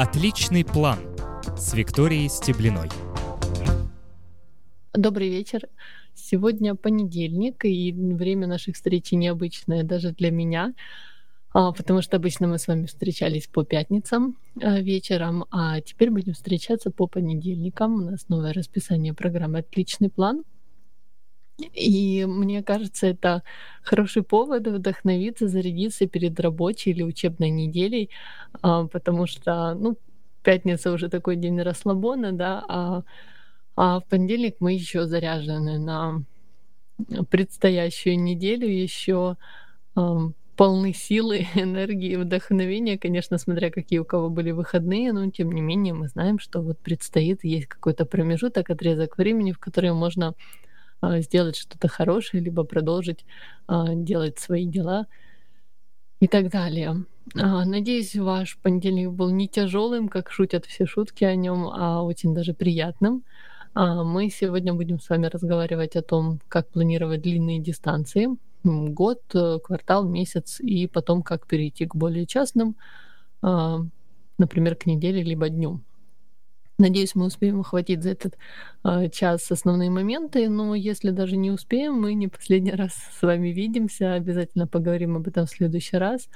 Отличный план с Викторией Стеблиной. Добрый вечер. Сегодня понедельник, и время наших встреч необычное даже для меня, а, потому что обычно мы с вами встречались по пятницам а, вечером, а теперь будем встречаться по понедельникам. У нас новое расписание программы «Отличный план». И мне кажется, это хороший повод вдохновиться, зарядиться перед рабочей или учебной неделей, а, потому что, ну, пятница уже такой день расслабона, да, а, а в понедельник мы еще заряжены на предстоящую неделю, еще полны силы, энергии, вдохновения, конечно, смотря какие у кого были выходные, но тем не менее мы знаем, что вот предстоит, есть какой-то промежуток, отрезок времени, в который можно сделать что-то хорошее, либо продолжить а, делать свои дела и так далее. А, надеюсь, ваш понедельник был не тяжелым, как шутят все шутки о нем, а очень даже приятным. Мы сегодня будем с вами разговаривать о том, как планировать длинные дистанции, год, э, квартал, месяц, и потом как перейти к более частным, например, к неделе либо дню. Надеюсь, мы успеем охватить за этот э, час основные моменты, но если даже не успеем, мы не последний раз с вами видимся, обязательно поговорим об этом в следующий раз.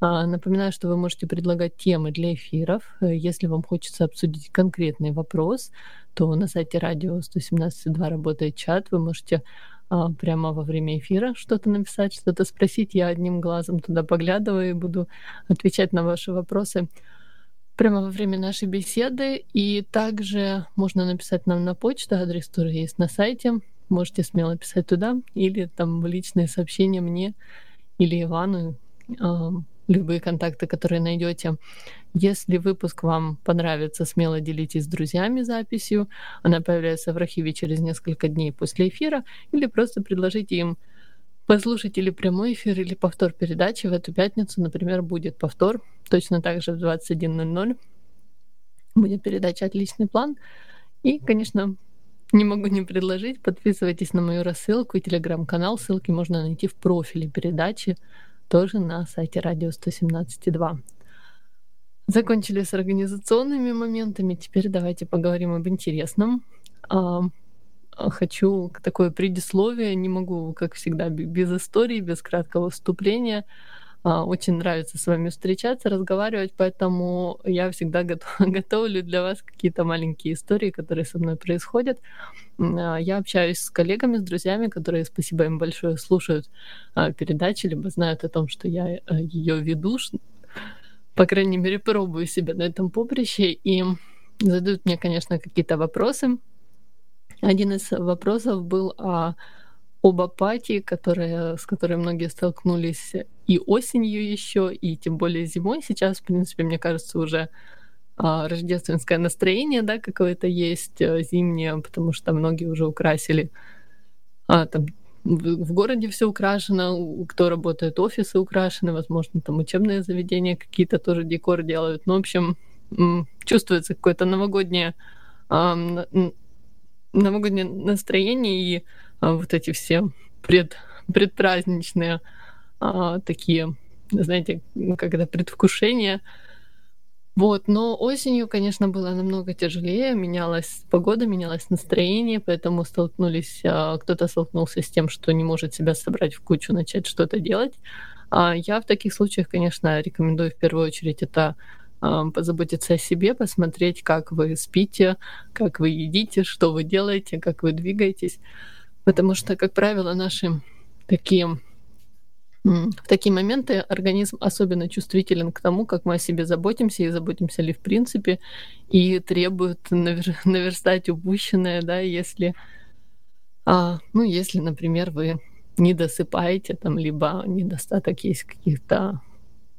А, напоминаю, что вы можете предлагать темы для эфиров. Если вам хочется обсудить конкретный вопрос, то на сайте радио 117.2 работает чат. Вы можете а, прямо во время эфира что-то написать, что-то спросить. Я одним глазом туда поглядываю и буду отвечать на ваши вопросы прямо во время нашей беседы. И также можно написать нам на почту, адрес тоже есть на сайте. Можете смело писать туда или там в личные сообщения мне или Ивану, э, любые контакты, которые найдете. Если выпуск вам понравится, смело делитесь с друзьями записью. Она появляется в архиве через несколько дней после эфира или просто предложите им послушать или прямой эфир, или повтор передачи в эту пятницу, например, будет повтор, точно так же в 21.00 будет передача «Отличный план». И, конечно, не могу не предложить, подписывайтесь на мою рассылку и телеграм-канал, ссылки можно найти в профиле передачи, тоже на сайте радио 117.2. Закончили с организационными моментами, теперь давайте поговорим об интересном. А, хочу такое предисловие, не могу, как всегда, без истории, без краткого вступления. А, очень нравится с вами встречаться, разговаривать, поэтому я всегда готовлю для вас какие-то маленькие истории, которые со мной происходят. А, я общаюсь с коллегами, с друзьями, которые, спасибо им большое, слушают передачи, либо знают о том, что я э, ее веду, по крайней мере, пробую себя на этом поприще, и задают мне, конечно, какие-то вопросы, один из вопросов был о, об апатии, которая, с которой многие столкнулись и осенью еще, и тем более зимой. Сейчас, в принципе, мне кажется, уже а, рождественское настроение, да, какое-то есть а, зимнее, потому что многие уже украсили а, там в городе все украшено, кто работает, офисы украшены, возможно, там учебные заведения какие-то тоже декор делают. Ну, в общем, чувствуется какое-то новогоднее новогоднее настроение и а, вот эти все пред, предпраздничные а, такие, знаете, это, предвкушение. Вот, но осенью, конечно, было намного тяжелее, менялась погода, менялось настроение, поэтому столкнулись, а, кто-то столкнулся с тем, что не может себя собрать в кучу, начать что-то делать. А я в таких случаях, конечно, рекомендую в первую очередь это позаботиться о себе, посмотреть, как вы спите, как вы едите, что вы делаете, как вы двигаетесь. Потому что, как правило, наши такие в такие моменты организм особенно чувствителен к тому, как мы о себе заботимся и заботимся ли в принципе, и требует навер- наверстать упущенное, да, если, а, ну, если, например, вы не досыпаете, там, либо недостаток есть каких-то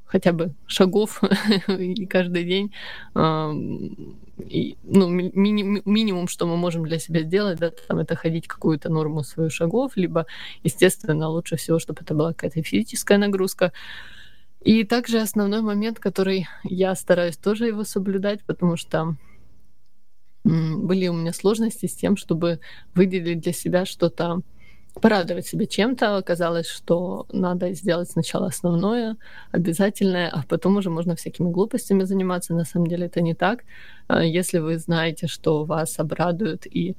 хотя бы шагов и каждый день. И, ну, мини- минимум, что мы можем для себя сделать, да, там, это ходить какую-то норму свою шагов, либо, естественно, лучше всего, чтобы это была какая-то физическая нагрузка. И также основной момент, который я стараюсь тоже его соблюдать, потому что были у меня сложности с тем, чтобы выделить для себя что-то порадовать себя чем-то. Оказалось, что надо сделать сначала основное, обязательное, а потом уже можно всякими глупостями заниматься. На самом деле это не так. А, если вы знаете, что вас обрадует и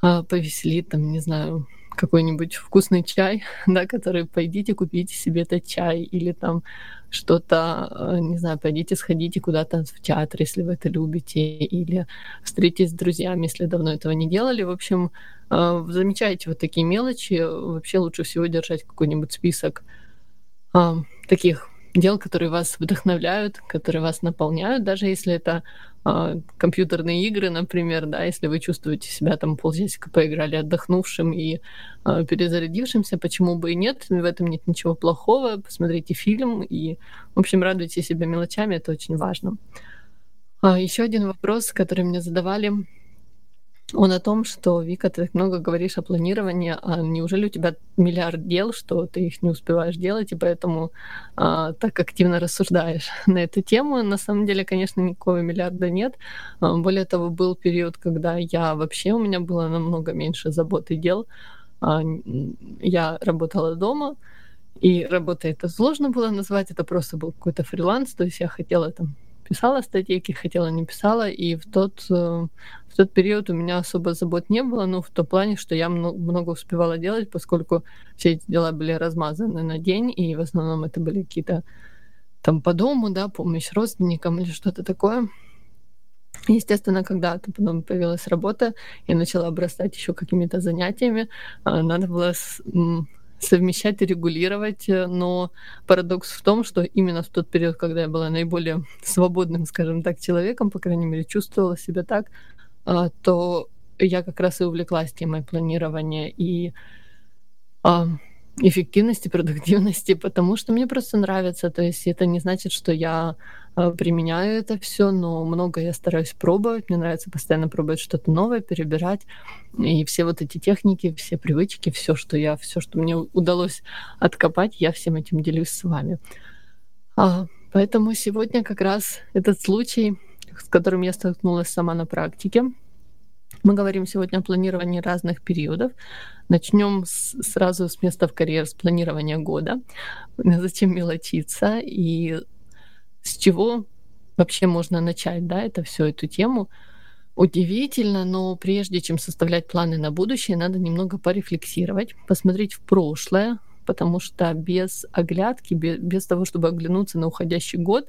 а, повеселит, там, не знаю, какой-нибудь вкусный чай, да, который пойдите купите себе этот чай или там что-то, э, не знаю, пойдите сходите куда-то в театр, если вы это любите, или встретитесь с друзьями, если давно этого не делали. В общем, э, замечайте вот такие мелочи. Вообще лучше всего держать какой-нибудь список а, таких дел, которые вас вдохновляют, которые вас наполняют, даже если это э, компьютерные игры, например, да, если вы чувствуете себя там полчасика поиграли отдохнувшим и э, перезарядившимся, почему бы и нет, в этом нет ничего плохого, посмотрите фильм и, в общем, радуйте себя мелочами, это очень важно. А, еще один вопрос, который мне задавали, он о том, что, Вика, ты так много говоришь о планировании, а неужели у тебя миллиард дел, что ты их не успеваешь делать, и поэтому а, так активно рассуждаешь на эту тему? На самом деле, конечно, никакого миллиарда нет. А, более того, был период, когда я вообще, у меня было намного меньше забот и дел. А, я работала дома, и работа это сложно было назвать, это просто был какой-то фриланс, то есть я хотела там писала статейки, хотела, не писала, и в тот, э, в тот период у меня особо забот не было, ну, в том плане, что я много успевала делать, поскольку все эти дела были размазаны на день, и в основном это были какие-то там по дому, да, помощь родственникам или что-то такое. Естественно, когда потом появилась работа, я начала обрастать еще какими-то занятиями. А, надо было совмещать и регулировать, э, но парадокс в том, что именно в тот период, когда я была наиболее свободным, скажем так, человеком, по крайней мере, чувствовала себя так, а, то я как раз и увлеклась темой планирования и эффективности, продуктивности, потому что мне просто нравится. То есть это не значит, что я применяю это все, но много я стараюсь пробовать. Мне нравится постоянно пробовать что-то новое, перебирать. И все вот эти техники, все привычки, все, что я, все, что мне удалось откопать, я всем этим делюсь с вами. А, поэтому сегодня как раз этот случай, с которым я столкнулась сама на практике, мы говорим сегодня о планировании разных периодов. Начнем с, сразу с места в карьер, с планирования года. Зачем мелочиться и с чего вообще можно начать, да, это все эту тему. Удивительно, но прежде чем составлять планы на будущее, надо немного порефлексировать, посмотреть в прошлое, потому что без оглядки, без, без того, чтобы оглянуться на уходящий год,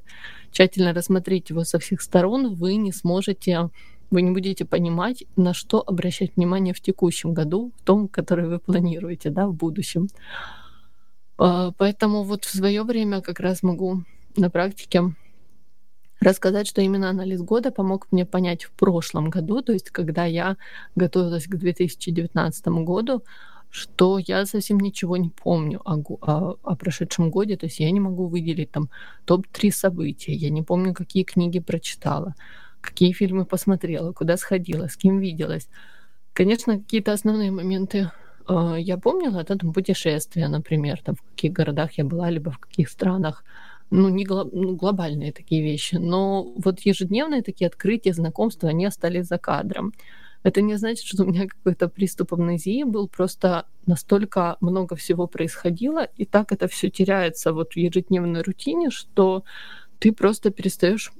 тщательно рассмотреть его со всех сторон, вы не сможете вы не будете понимать, на что обращать внимание в текущем году, в том, который вы планируете, да, в будущем. А, поэтому вот в свое время как раз могу на практике рассказать, что именно анализ года помог мне понять в прошлом году, то есть когда я готовилась к 2019 году, что я совсем ничего не помню о, о, о прошедшем годе, то есть я не могу выделить там топ-3 события, я не помню, какие книги прочитала, какие фильмы посмотрела, куда сходила, с кем виделась. Конечно, какие-то основные моменты э, я помнила, это там путешествия, например, там в каких городах я была, либо в каких странах. Ну, не гло- ну, глобальные такие вещи. Но вот ежедневные такие открытия, знакомства, они остались за кадром. Это не значит, что у меня какой-то приступ амнезии был, просто настолько много всего происходило, и так это все теряется вот в ежедневной рутине, что ты просто перестаешь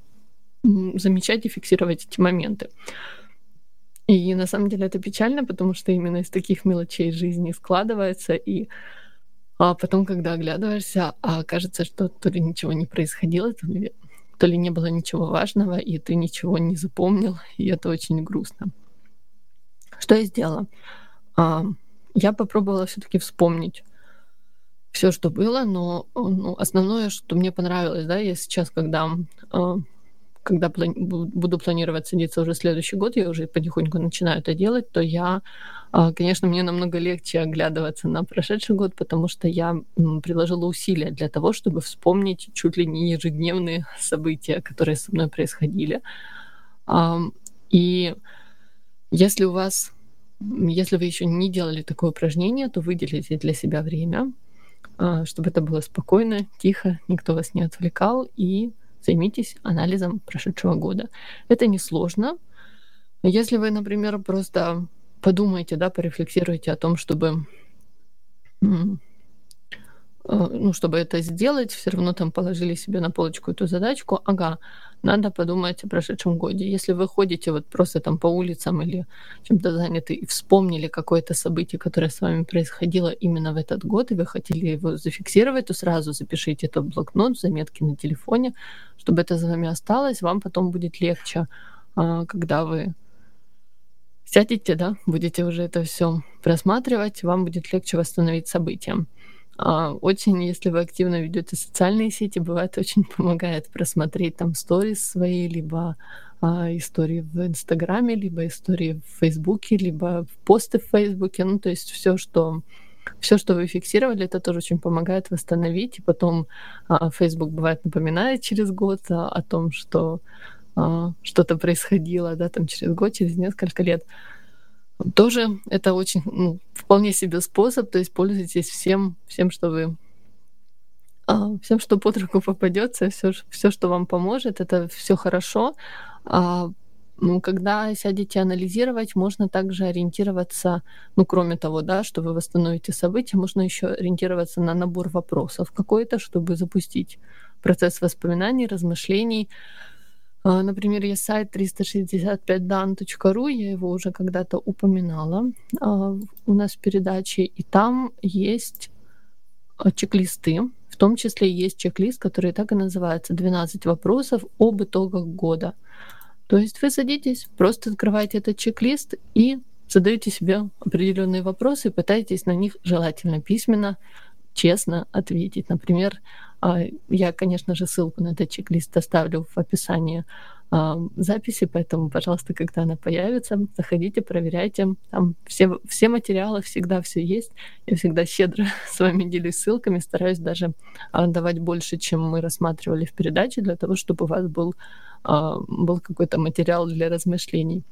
замечать и фиксировать эти моменты. И на самом деле это печально, потому что именно из таких мелочей жизни складывается, и а потом, когда оглядываешься, а кажется, что то ли ничего не происходило, то ли, то ли не было ничего важного, и ты ничего не запомнил, и это очень грустно. Что я сделала? А, я попробовала все-таки вспомнить все, что было, но ну, основное, что мне понравилось, да, я сейчас, когда а, когда плани- буду планировать садиться уже следующий год, я уже потихоньку начинаю это делать, то я, а, конечно, мне намного легче оглядываться на прошедший год, потому что я приложила усилия для того, чтобы вспомнить чуть ли не ежедневные события, которые со мной происходили. И если у вас, если вы еще не делали такое упражнение, то выделите для себя время, а, чтобы это было спокойно, тихо, никто вас не отвлекал, и займитесь анализом прошедшего года. Это несложно. Если вы, например, просто подумаете, да, порефлексируете о том, чтобы Э, ну, чтобы это сделать, все равно там положили себе на полочку эту задачку. Ага, надо подумать о прошедшем годе. Если вы ходите вот просто там по улицам или чем-то заняты и вспомнили какое-то событие, которое с вами происходило именно в этот год, и вы хотели его зафиксировать, то сразу запишите это в блокнот, заметки на телефоне, чтобы это за вами осталось. Вам потом будет легче, а, когда вы сядете, да, будете уже это все просматривать, вам будет легче восстановить события. А, очень, если вы активно ведете социальные сети, бывает очень помогает просмотреть там сторис свои, либо а, истории в Инстаграме, либо истории в Фейсбуке, либо посты в Фейсбуке. Ну, то есть все, что все, что вы фиксировали, это тоже очень помогает восстановить. И потом а, Facebook бывает напоминает через год а, о том, что а, что-то происходило, да, там через год, через несколько лет. Тоже это очень, ну, вполне себе способ, то есть пользуйтесь всем, всем, что вы а, всем, что под руку попадется, все, все, что вам поможет, это все хорошо. А, ну, когда сядете анализировать, можно также ориентироваться, ну, кроме того, да, что вы восстановите события, можно еще ориентироваться на набор вопросов какой-то, чтобы запустить процесс воспоминаний, размышлений, например, есть сайт 365dan.ru, я его уже когда-то упоминала а, у нас в передаче, и там есть а, чек-листы, в том числе есть чек-лист, который так и называется «12 вопросов об итогах года». То есть вы садитесь, просто открываете этот чек-лист и задаете себе определенные вопросы, пытаетесь на них желательно письменно, честно ответить. Например, а, я, конечно же, ссылку на этот чек-лист оставлю в описании а, записи, поэтому, пожалуйста, когда она появится, заходите, проверяйте. Там все, все материалы, всегда все есть. Я всегда щедро с вами делюсь ссылками, стараюсь даже а, давать больше, чем мы рассматривали в передаче, для того, чтобы у вас был, был какой-то материал для размышлений.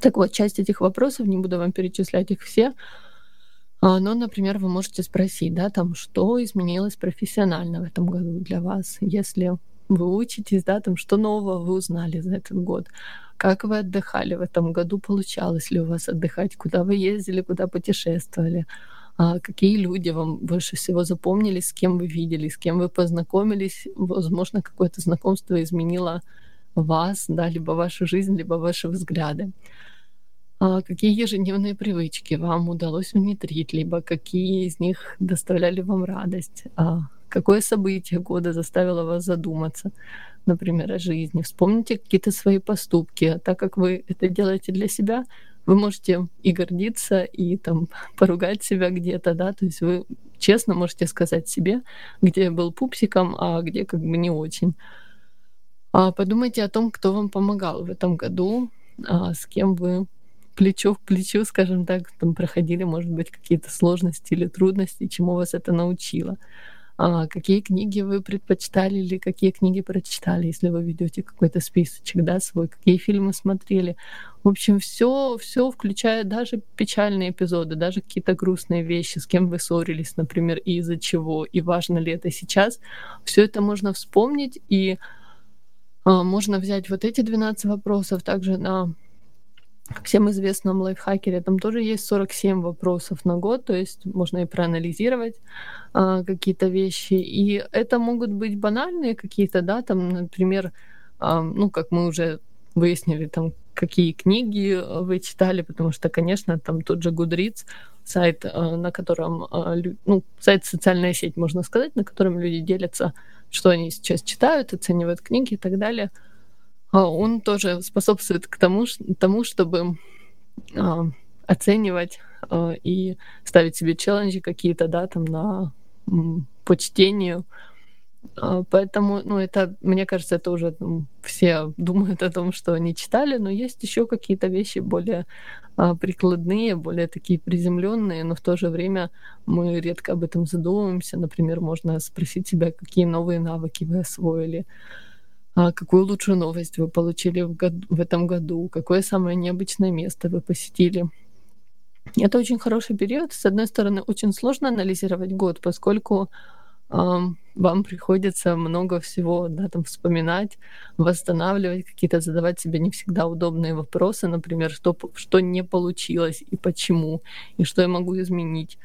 Так вот, часть этих вопросов, не буду вам перечислять их все, а, но, например, вы можете спросить, да, там, что изменилось профессионально в этом году для вас, если вы учитесь, да, там, что нового вы узнали за этот год, как вы отдыхали в этом году, получалось ли у вас отдыхать, куда вы ездили, куда путешествовали, а какие люди вам больше всего запомнились, с кем вы видели, с кем вы познакомились, возможно, какое-то знакомство изменило вас, да, либо вашу жизнь, либо ваши взгляды. А какие ежедневные привычки вам удалось внедрить, либо какие из них доставляли вам радость? А какое событие года заставило вас задуматься, например, о жизни? Вспомните какие-то свои поступки. А так как вы это делаете для себя, вы можете и гордиться, и там поругать себя где-то, да, то есть вы честно можете сказать себе, где я был пупсиком, а где как бы не очень. А подумайте о том, кто вам помогал в этом году, а с кем вы плечо к плечу, скажем так, там проходили, может быть, какие-то сложности или трудности, чему вас это научило. А, какие книги вы предпочитали или какие книги прочитали, если вы ведете какой-то списочек, да, свой, какие фильмы смотрели. В общем, все, все включая даже печальные эпизоды, даже какие-то грустные вещи, с кем вы ссорились, например, и из-за чего, и важно ли это сейчас. Все это можно вспомнить, и а, можно взять вот эти 12 вопросов также на всем известном лайфхакере, там тоже есть 47 вопросов на год, то есть можно и проанализировать а, какие-то вещи. И это могут быть банальные какие-то, да, там, например, а, ну, как мы уже выяснили, там, какие книги вы читали, потому что, конечно, там тот же Goodreads, сайт, а, на котором, а, ну, сайт социальная сеть, можно сказать, на котором люди делятся, что они сейчас читают, оценивают книги и так далее – а, он тоже способствует к тому, тому чтобы а, оценивать а, и ставить себе челленджи какие-то, да, там на по чтению. Поэтому, ну, это, мне кажется, это уже ну, все думают о том, что они читали, но есть еще какие-то вещи более прикладные, более такие приземленные, но в то же время мы редко об этом задумываемся. Например, можно спросить себя, какие новые навыки вы освоили, а какую лучшую новость вы получили в, году, в этом году, какое самое необычное место вы посетили. Это очень хороший период. С одной стороны, очень сложно анализировать год, поскольку вам приходится много всего да, там, вспоминать, восстанавливать, какие-то задавать себе не всегда удобные вопросы, например, что, что не получилось и почему, и что я могу изменить.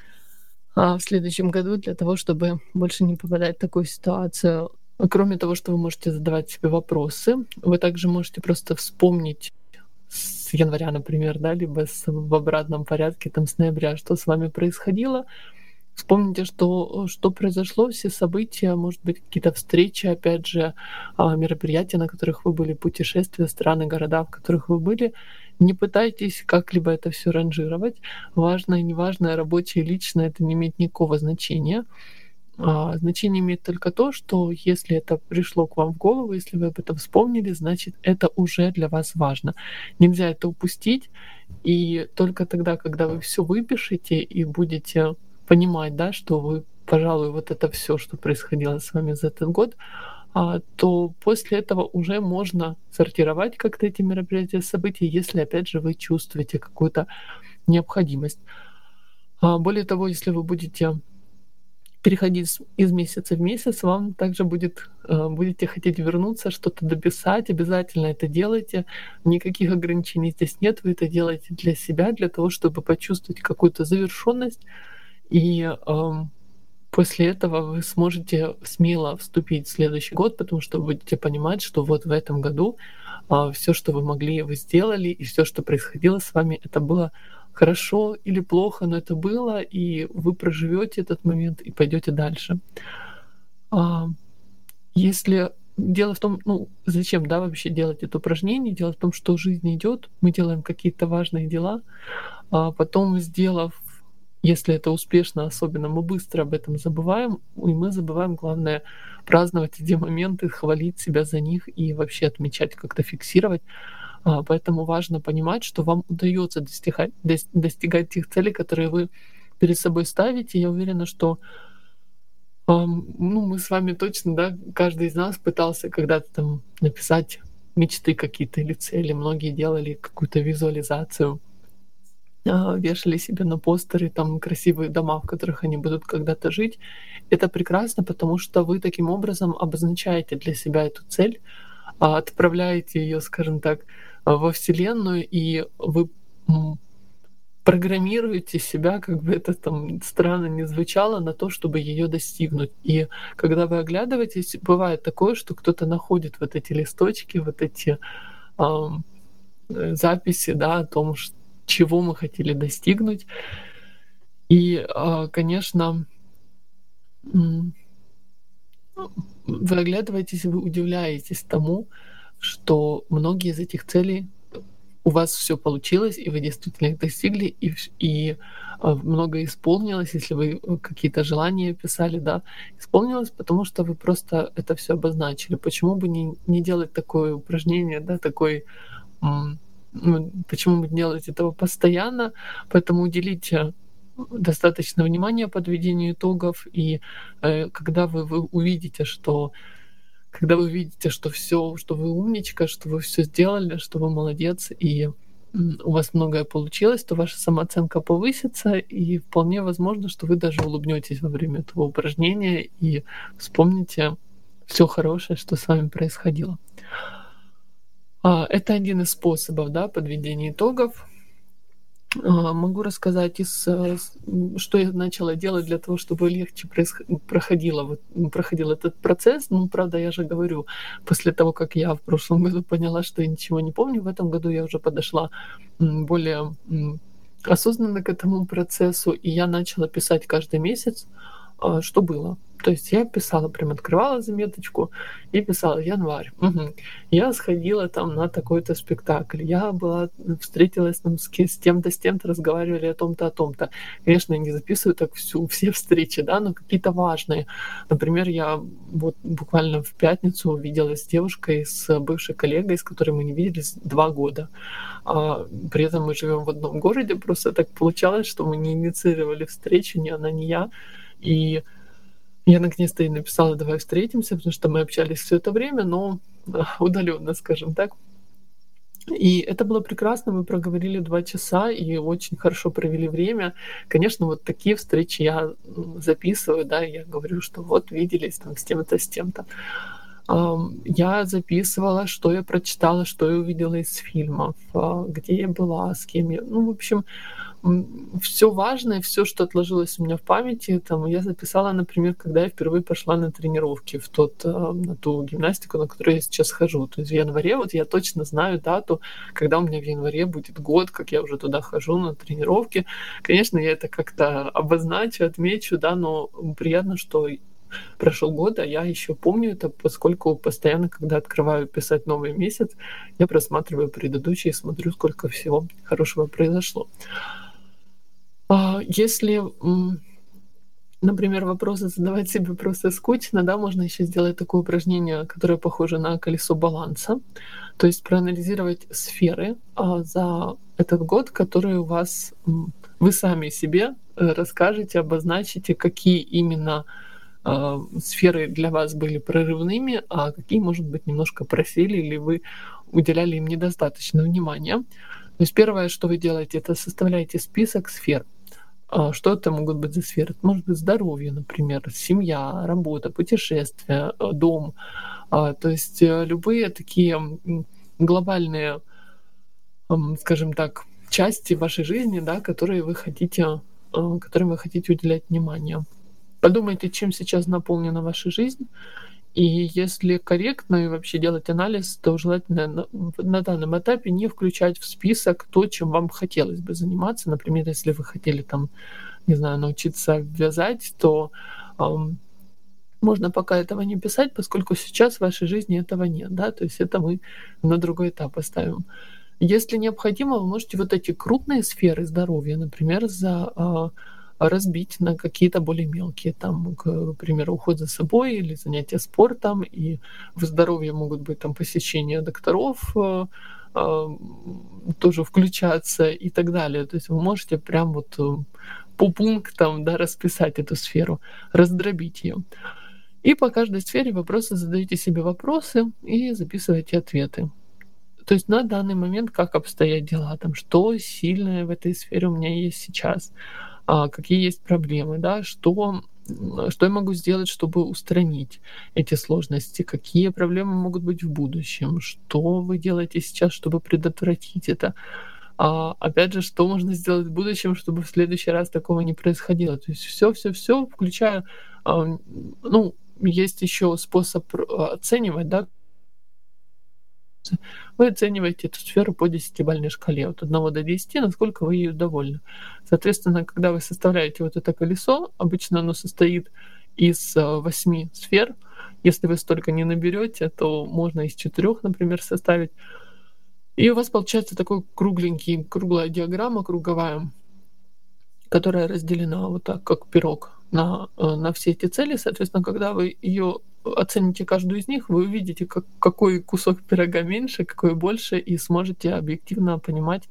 а, в следующем году для того, чтобы больше не попадать в такую ситуацию. Кроме того, что вы можете задавать себе вопросы, вы также можете просто вспомнить с января, например, да, либо с, в обратном порядке, там, с ноября, что с вами происходило, Вспомните, что, что произошло, все события, может быть, какие-то встречи, опять же, а, мероприятия, на которых вы были, путешествия, страны, города, в которых вы были. Не пытайтесь как-либо это все ранжировать. Важное неважное, рабочее личное, это не имеет никакого значения. А, значение имеет только то, что если это пришло к вам в голову, если вы об этом вспомнили, значит, это уже для вас важно. Нельзя это упустить, и только тогда, когда вы все выпишете и будете понимать, да, что вы, пожалуй, вот это все, что происходило с вами за этот год, а, то после этого уже можно сортировать как-то эти мероприятия, события, если, опять же, вы чувствуете какую-то необходимость. А, более того, если вы будете переходить из месяца в месяц, вам также будет, э, будете хотеть вернуться, что-то дописать, обязательно это делайте. Никаких ограничений здесь нет, вы это делаете для себя, для того, чтобы почувствовать какую-то завершенность. И э, после этого вы сможете смело вступить в следующий год, потому что будете понимать, что вот в этом году э, все, что вы могли, вы сделали, и все, что происходило с вами, это было хорошо или плохо, но это было, и вы проживете этот момент и пойдете дальше. А, если дело в том, ну, зачем, да, вообще делать это упражнение? Дело в том, что жизнь идет, мы делаем какие-то важные дела, а потом, сделав, если это успешно, особенно мы быстро об этом забываем, и мы забываем, главное, праздновать эти моменты, хвалить себя за них и вообще отмечать, как-то фиксировать. А, поэтому важно понимать, что вам удается достигать, достигать тех целей, которые вы перед собой ставите. Я уверена, что ну, мы с вами точно, да, каждый из нас пытался когда-то там написать мечты какие-то или цели. Многие делали какую-то визуализацию, а, вешали себе на постеры там красивые дома, в которых они будут когда-то жить. Это прекрасно, потому что вы таким образом обозначаете для себя эту цель, а, отправляете ее, скажем так, во Вселенную, и вы программируете себя, как бы это там странно не звучало, на то, чтобы ее достигнуть. И когда вы оглядываетесь, бывает такое, что кто-то находит вот эти листочки, вот эти э, записи, да, о том, чего мы хотели достигнуть. И, э, конечно, вы оглядываетесь, вы удивляетесь тому, что многие из этих целей у вас все получилось, и вы действительно их достигли, и, и а, многое исполнилось, если вы э, какие-то желания писали, да, исполнилось, потому что вы просто это все обозначили. Почему бы не, не делать такое упражнение, да, такой ну, почему не делать этого постоянно, поэтому уделите достаточно внимания подведению итогов, и э, когда вы, вы увидите, что когда вы видите, что все, что вы умничка, что вы все сделали, что вы молодец, и у вас многое получилось, то ваша самооценка повысится, и вполне возможно, что вы даже улыбнетесь во время этого упражнения и вспомните все хорошее, что с вами происходило. А, это один из способов да, подведения итогов. А, могу рассказать, из, э, что я начала делать для того, чтобы легче проходило, проходил этот процесс. Ну, правда, я же говорю, после того, как я в прошлом году поняла, что я ничего не помню, в этом году я уже подошла более осознанно к этому процессу, и я начала писать каждый месяц, что было. То есть я писала, прям открывала заметочку и писала январь. Угу. Я сходила там на такой-то спектакль. Я была, встретилась там с, с тем-то, с тем-то, разговаривали о том-то, о том-то. Конечно, я не записываю так всю, все встречи, да, но какие-то важные. Например, я вот буквально в пятницу увиделась с девушкой, с бывшей коллегой, с которой мы не виделись два года. А, при этом мы живем в одном городе, просто так получалось, что мы не инициировали встречу, ни она, ни я. И я наконец-то и написала, давай встретимся, потому что мы общались все это время, но удаленно, скажем так. И это было прекрасно, мы проговорили два часа и очень хорошо провели время. Конечно, вот такие встречи я записываю, да, я говорю, что вот виделись там с тем-то, с тем-то. Я записывала, что я прочитала, что я увидела из фильмов, а, где я была, с кем я. Ну, в общем, все важное, все, что отложилось у меня в памяти, там, я записала, например, когда я впервые пошла на тренировки в тот, э, на ту гимнастику, на которую я сейчас хожу. То есть в январе, вот я точно знаю дату, когда у меня в январе будет год, как я уже туда хожу на тренировки. Конечно, я это как-то обозначу, отмечу, да, но приятно, что прошел год, а я еще помню это, поскольку постоянно, когда открываю писать новый месяц, я просматриваю предыдущий и смотрю, сколько всего хорошего произошло. А если, например, вопросы задавать себе просто скучно, да, можно еще сделать такое упражнение, которое похоже на колесо баланса, то есть проанализировать сферы а, за этот год, которые у вас вы сами себе э, расскажете, обозначите, какие именно э, сферы для вас были прорывными, а какие, может быть, немножко просели или вы уделяли им недостаточно внимания. То есть первое, что вы делаете, это составляете список сфер. А, что это могут быть за сферы? Это может быть здоровье, например, семья, работа, путешествия, э, дом. А, то есть э, любые такие глобальные, скажем так, части вашей жизни, да, которые вы хотите, э, которым вы хотите уделять внимание. Подумайте, чем сейчас наполнена ваша жизнь, и если корректно и вообще делать анализ, то желательно на, на данном этапе не включать в список то, чем вам хотелось бы заниматься. Например, если вы хотели там, не знаю, научиться вязать, то эм, можно пока этого не писать, поскольку сейчас в вашей жизни этого нет, да, то есть это мы на другой этап поставим. Если необходимо, вы можете вот эти крупные сферы здоровья, например, за э, разбить на какие-то более мелкие, там, к примеру, уход за собой или занятия спортом, и в здоровье могут быть там посещения докторов, э, э, тоже включаться и так далее. То есть вы можете прям вот э, по пунктам да, расписать эту сферу, раздробить ее. И по каждой сфере вы просто задаете себе вопросы и записываете ответы. То есть на данный момент как обстоят дела, там, что сильное в этой сфере у меня есть сейчас, какие есть проблемы, да, что, что я могу сделать, чтобы устранить эти сложности, какие проблемы могут быть в будущем, что вы делаете сейчас, чтобы предотвратить это. А, опять же, что можно сделать в будущем, чтобы в следующий раз такого не происходило. То есть все, все, все, включая, а, ну, есть еще способ а, оценивать, да, вы оцениваете эту сферу по десятибалльной шкале от 1 до 10, насколько вы ее довольны. Соответственно, когда вы составляете вот это колесо, обычно оно состоит из 8 э, сфер. Если вы столько не наберете, то можно из 4, например, составить. И у вас получается такой кругленький, круглая диаграмма круговая, которая разделена вот так, как пирог на, э, на все эти цели. Соответственно, когда вы ее оцените каждую из них, вы увидите, как, какой кусок пирога меньше, какой больше, и сможете объективно понимать,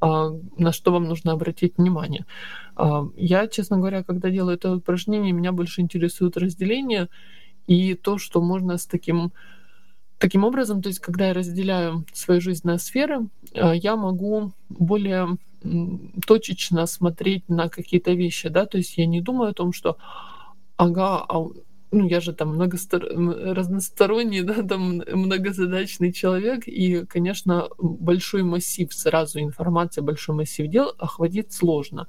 а, на что вам нужно обратить внимание. А, я, честно говоря, когда делаю это упражнение, меня больше интересует разделение и то, что можно с таким Таким образом, то есть, когда я разделяю свою жизнь на сферы, а, я могу более точечно смотреть на какие-то вещи, да, то есть я не думаю о том, что ага, а ну, я же там многостор... разносторонний, да, там многозадачный человек, и, конечно, большой массив сразу информации, большой массив дел охватить сложно.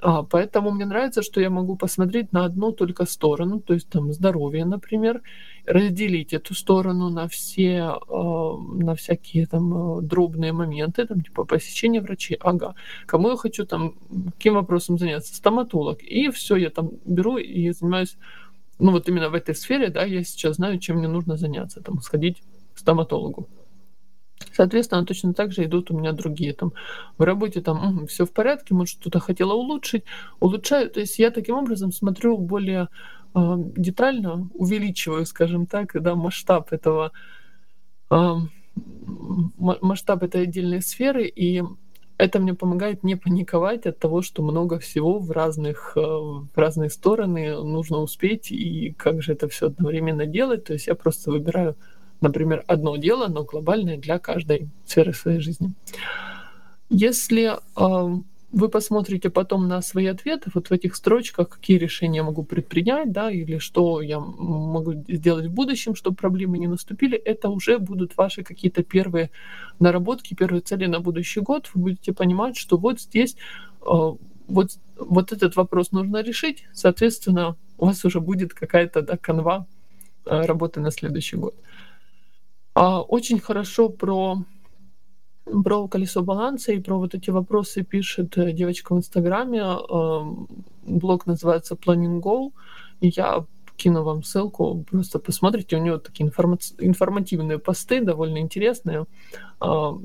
А, поэтому мне нравится, что я могу посмотреть на одну только сторону, то есть там здоровье, например, разделить эту сторону на все, э, на всякие там э, дробные моменты, там типа посещение врачей, ага, кому я хочу там, каким вопросом заняться, стоматолог, и все, я там беру и занимаюсь, ну вот именно в этой сфере, да, я сейчас знаю, чем мне нужно заняться, там сходить к стоматологу. Соответственно, точно так же идут у меня другие. Там в работе там все в порядке, может что-то хотела улучшить, улучшаю. То есть я таким образом смотрю более э, детально, увеличиваю, скажем так, да, масштаб этого э, масштаб этой отдельной сферы, и это мне помогает не паниковать от того, что много всего в разных э, в разные стороны нужно успеть и как же это все одновременно делать. То есть я просто выбираю например, одно дело, но глобальное для каждой сферы своей жизни. Если э, вы посмотрите потом на свои ответы, вот в этих строчках, какие решения я могу предпринять, да, или что я могу сделать в будущем, чтобы проблемы не наступили, это уже будут ваши какие-то первые наработки, первые цели на будущий год. Вы будете понимать, что вот здесь вот, вот этот вопрос нужно решить, соответственно, у вас уже будет какая-то да, канва работы на следующий год. Очень хорошо про про колесо баланса и про вот эти вопросы пишет э, девочка в Инстаграме. Блог называется Planning Go. И я кину вам ссылку, просто посмотрите, у нее такие информа- информативные посты, довольно интересные,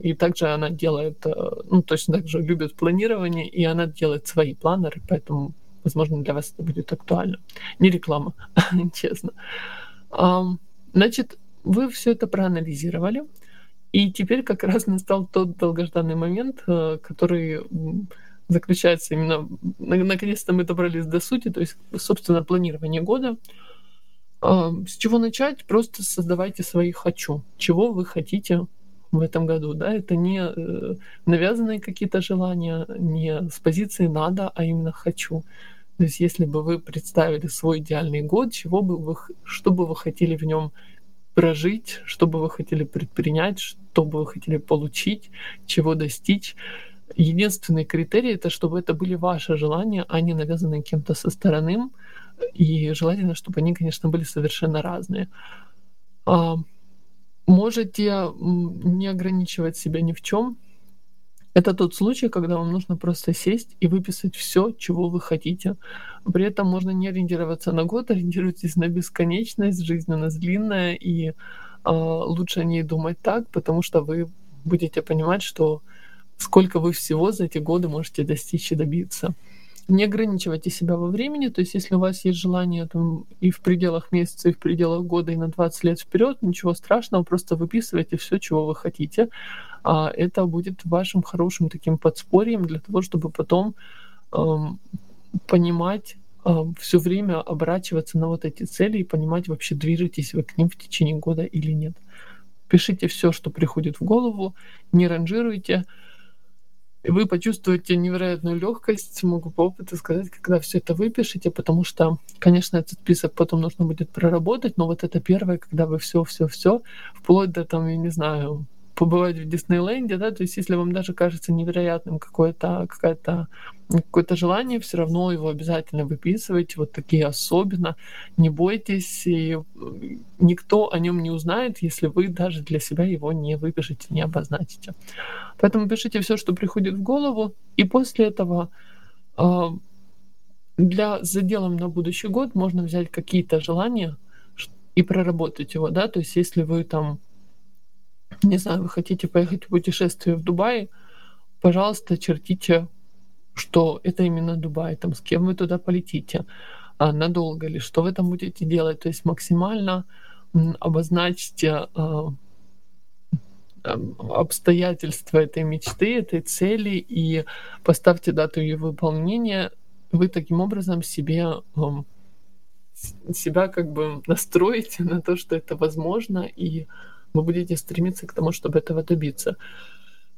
и также она делает, э, ну, точно так же любит планирование, и она делает свои планеры, поэтому, возможно, для вас это будет актуально. Не реклама, честно. Значит, вы все это проанализировали, и теперь как раз настал тот долгожданный момент, э, который заключается именно, наконец-то мы добрались до сути, то есть, собственно, планирование года. С чего начать? Просто создавайте свои «хочу». Чего вы хотите в этом году, да, это не э, навязанные какие-то желания, не с позиции «надо», а именно «хочу». То есть если бы вы представили свой идеальный год, чего бы вы, что бы вы хотели в нем прожить, что бы вы хотели предпринять, что бы вы хотели получить, чего достичь. Единственный критерий это, чтобы это были ваши желания, а не навязанные кем-то со стороны. И желательно, чтобы они, конечно, были совершенно разные. А, можете не ограничивать себя ни в чем. Это тот случай, когда вам нужно просто сесть и выписать все, чего вы хотите. При этом можно не ориентироваться на год, ориентируйтесь на бесконечность, жизнь у нас длинная, и э, лучше о ней думать так, потому что вы будете понимать, что сколько вы всего за эти годы можете достичь и добиться. Не ограничивайте себя во времени, то есть если у вас есть желание там, и в пределах месяца, и в пределах года, и на 20 лет вперед, ничего страшного, просто выписывайте все, чего вы хотите. А это будет вашим хорошим таким подспорьем для того, чтобы потом эм, понимать, эм, все время оборачиваться на вот эти цели и понимать, вообще движетесь вы к ним в течение года или нет. Пишите все, что приходит в голову, не ранжируйте, вы почувствуете невероятную легкость, могу по опыту сказать, когда все это выпишете, потому что, конечно, этот список потом нужно будет проработать, но вот это первое, когда вы все, все, все, вплоть до там, я не знаю, побывать в Диснейленде, да, то есть если вам даже кажется невероятным какое-то какое-то какое-то желание, все равно его обязательно выписывайте, вот такие особенно, не бойтесь, и никто о нем не узнает, если вы даже для себя его не выпишете, не обозначите. Поэтому пишите все, что приходит в голову, и после этого э, для заделом на будущий год можно взять какие-то желания и проработать его, да, то есть если вы там не знаю, вы хотите поехать в путешествие в Дубай, пожалуйста, чертите, что это именно Дубай, там, с кем вы туда полетите, а надолго ли, что вы там будете делать, то есть максимально обозначьте а, обстоятельства этой мечты, этой цели и поставьте дату ее выполнения, вы таким образом себе себя как бы настроите на то, что это возможно, и вы будете стремиться к тому, чтобы этого добиться.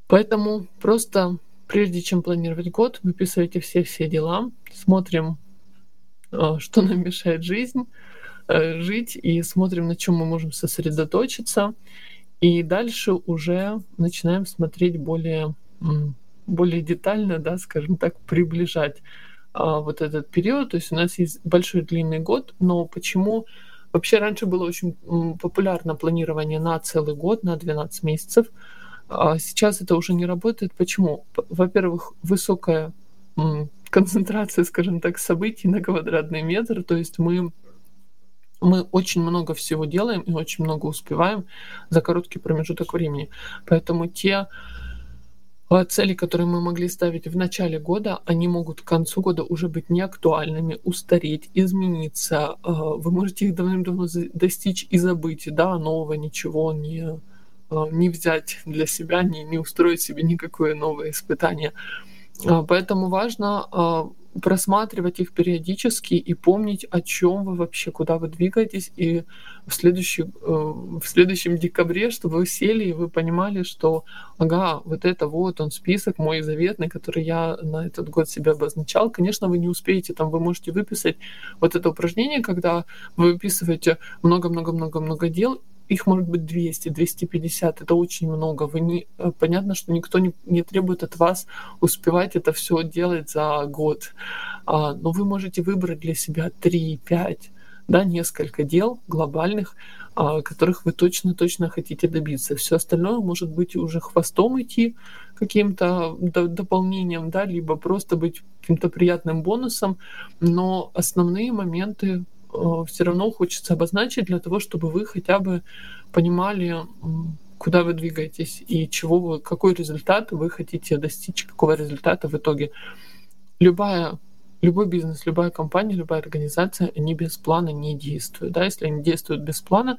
Поэтому просто прежде чем планировать год, выписывайте все-все дела, смотрим, а, что нам мешает жизнь, э, жить, и смотрим, на чем мы можем сосредоточиться. И дальше уже начинаем смотреть более, более детально, да, скажем так, приближать а, вот этот период. То есть у нас есть большой длинный год, но почему Вообще раньше было очень популярно планирование на целый год, на 12 месяцев. А сейчас это уже не работает. Почему? Во-первых, высокая концентрация, скажем так, событий на квадратный метр. То есть мы мы очень много всего делаем и очень много успеваем за короткий промежуток времени. Поэтому те а цели, которые мы могли ставить в начале года, они могут к концу года уже быть неактуальными, устареть, измениться. А, вы можете их давным-давно достичь и забыть, да, нового ничего не, не взять для себя, не, не устроить себе никакое новое испытание. Поэтому важно просматривать их периодически и помнить, о чем вы вообще, куда вы двигаетесь, и в, следующий, э, в следующем декабре, чтобы вы сели и вы понимали, что, ага, вот это вот он список мой заветный, который я на этот год себе обозначал. Конечно, вы не успеете, там вы можете выписать вот это упражнение, когда вы выписываете много-много-много-много дел, их может быть 200, 250, это очень много. Вы не, э, понятно, что никто не, не требует от вас успевать это все делать за год. А, но вы можете выбрать для себя 3, 5, да, несколько дел глобальных, а, которых вы точно-точно хотите добиться. Все остальное может быть уже хвостом идти каким-то дополнением, да, либо просто быть каким-то приятным бонусом, но основные моменты все равно хочется обозначить для того, чтобы вы хотя бы понимали, куда вы двигаетесь и чего вы, какой результат вы хотите достичь, какого результата в итоге. Любая любой бизнес, любая компания, любая организация, они без плана не действуют. Да? Если они действуют без плана,